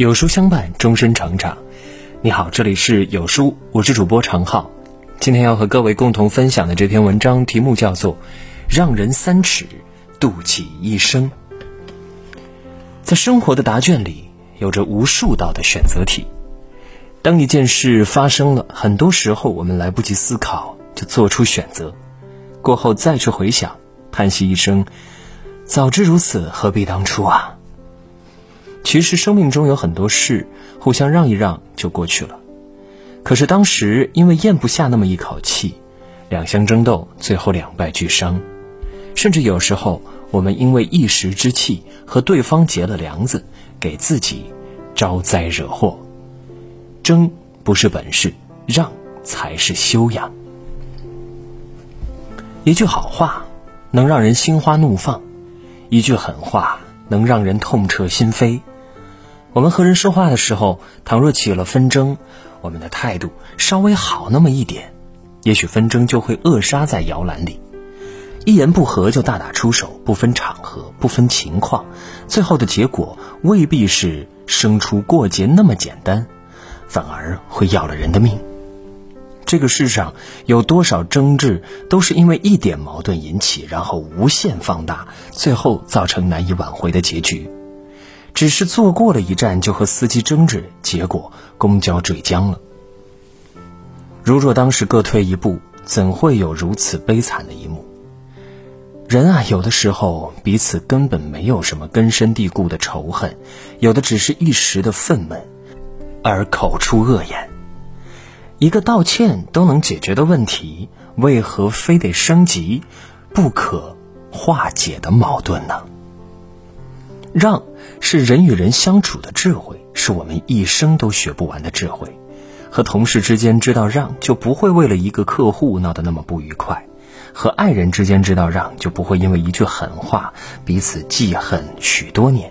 有书相伴，终身成长。你好，这里是有书，我是主播常浩。今天要和各位共同分享的这篇文章题目叫做《让人三尺，渡己一生》。在生活的答卷里，有着无数道的选择题。当一件事发生了，很多时候我们来不及思考就做出选择，过后再去回想，叹息一声：“早知如此，何必当初啊！”其实生命中有很多事，互相让一让就过去了。可是当时因为咽不下那么一口气，两相争斗，最后两败俱伤。甚至有时候，我们因为一时之气和对方结了梁子，给自己招灾惹祸。争不是本事，让才是修养。一句好话能让人心花怒放，一句狠话能让人痛彻心扉。我们和人说话的时候，倘若起了纷争，我们的态度稍微好那么一点，也许纷争就会扼杀在摇篮里。一言不合就大打出手，不分场合，不分情况，最后的结果未必是生出过节那么简单，反而会要了人的命。这个世上有多少争执，都是因为一点矛盾引起，然后无限放大，最后造成难以挽回的结局。只是坐过了一站就和司机争执，结果公交坠江了。如若当时各退一步，怎会有如此悲惨的一幕？人啊，有的时候彼此根本没有什么根深蒂固的仇恨，有的只是一时的愤懑，而口出恶言。一个道歉都能解决的问题，为何非得升级不可化解的矛盾呢？让是人与人相处的智慧，是我们一生都学不完的智慧。和同事之间知道让，就不会为了一个客户闹得那么不愉快；和爱人之间知道让，就不会因为一句狠话彼此记恨许多年；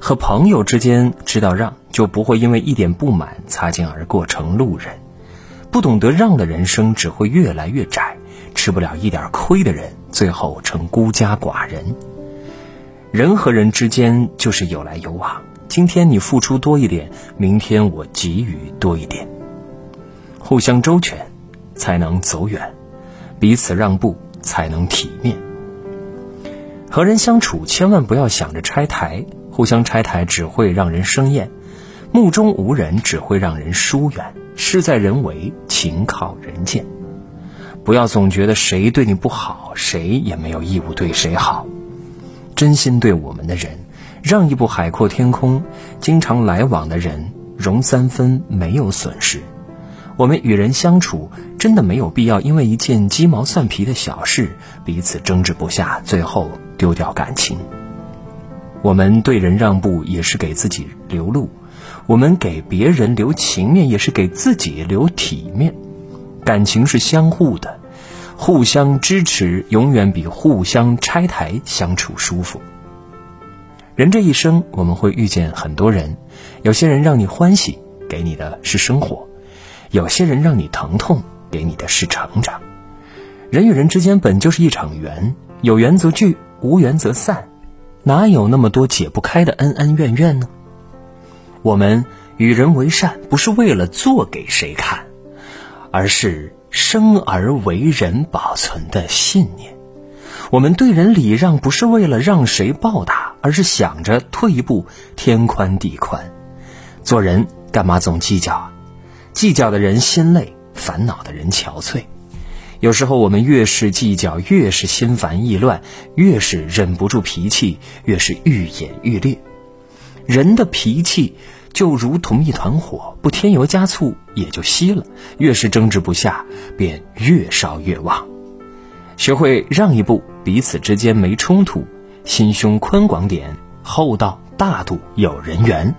和朋友之间知道让，就不会因为一点不满擦肩而过成路人。不懂得让的人生只会越来越窄，吃不了一点亏的人，最后成孤家寡人。人和人之间就是有来有往，今天你付出多一点，明天我给予多一点，互相周全，才能走远；彼此让步，才能体面。和人相处，千万不要想着拆台，互相拆台只会让人生厌；目中无人只会让人疏远。事在人为，情靠人见。不要总觉得谁对你不好，谁也没有义务对谁好。真心对我们的人，让一步海阔天空；经常来往的人，容三分没有损失。我们与人相处，真的没有必要因为一件鸡毛蒜皮的小事彼此争执不下，最后丢掉感情。我们对人让步，也是给自己留路；我们给别人留情面，也是给自己留体面。感情是相互的。互相支持，永远比互相拆台相处舒服。人这一生，我们会遇见很多人，有些人让你欢喜，给你的是生活；有些人让你疼痛，给你的是成长。人与人之间本就是一场缘，有缘则聚，无缘则散，哪有那么多解不开的恩恩怨怨呢？我们与人为善，不是为了做给谁看，而是。生而为人保存的信念，我们对人礼让不是为了让谁报答，而是想着退一步天宽地宽。做人干嘛总计较啊？计较的人心累，烦恼的人憔悴。有时候我们越是计较，越是心烦意乱，越是忍不住脾气，越是愈演愈烈。人的脾气。就如同一团火，不添油加醋也就熄了。越是争执不下，便越烧越旺。学会让一步，彼此之间没冲突，心胸宽广点，厚道大度有人缘。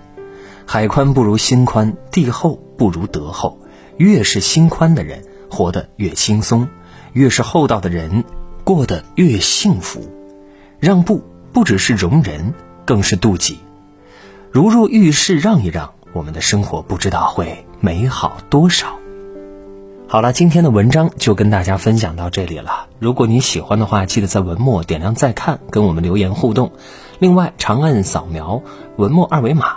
海宽不如心宽，地厚不如德厚。越是心宽的人，活得越轻松；越是厚道的人，过得越幸福。让步不只是容人，更是妒忌。如若遇事让一让，我们的生活不知道会美好多少。好了，今天的文章就跟大家分享到这里了。如果你喜欢的话，记得在文末点亮再看，跟我们留言互动。另外，长按扫描文末二维码，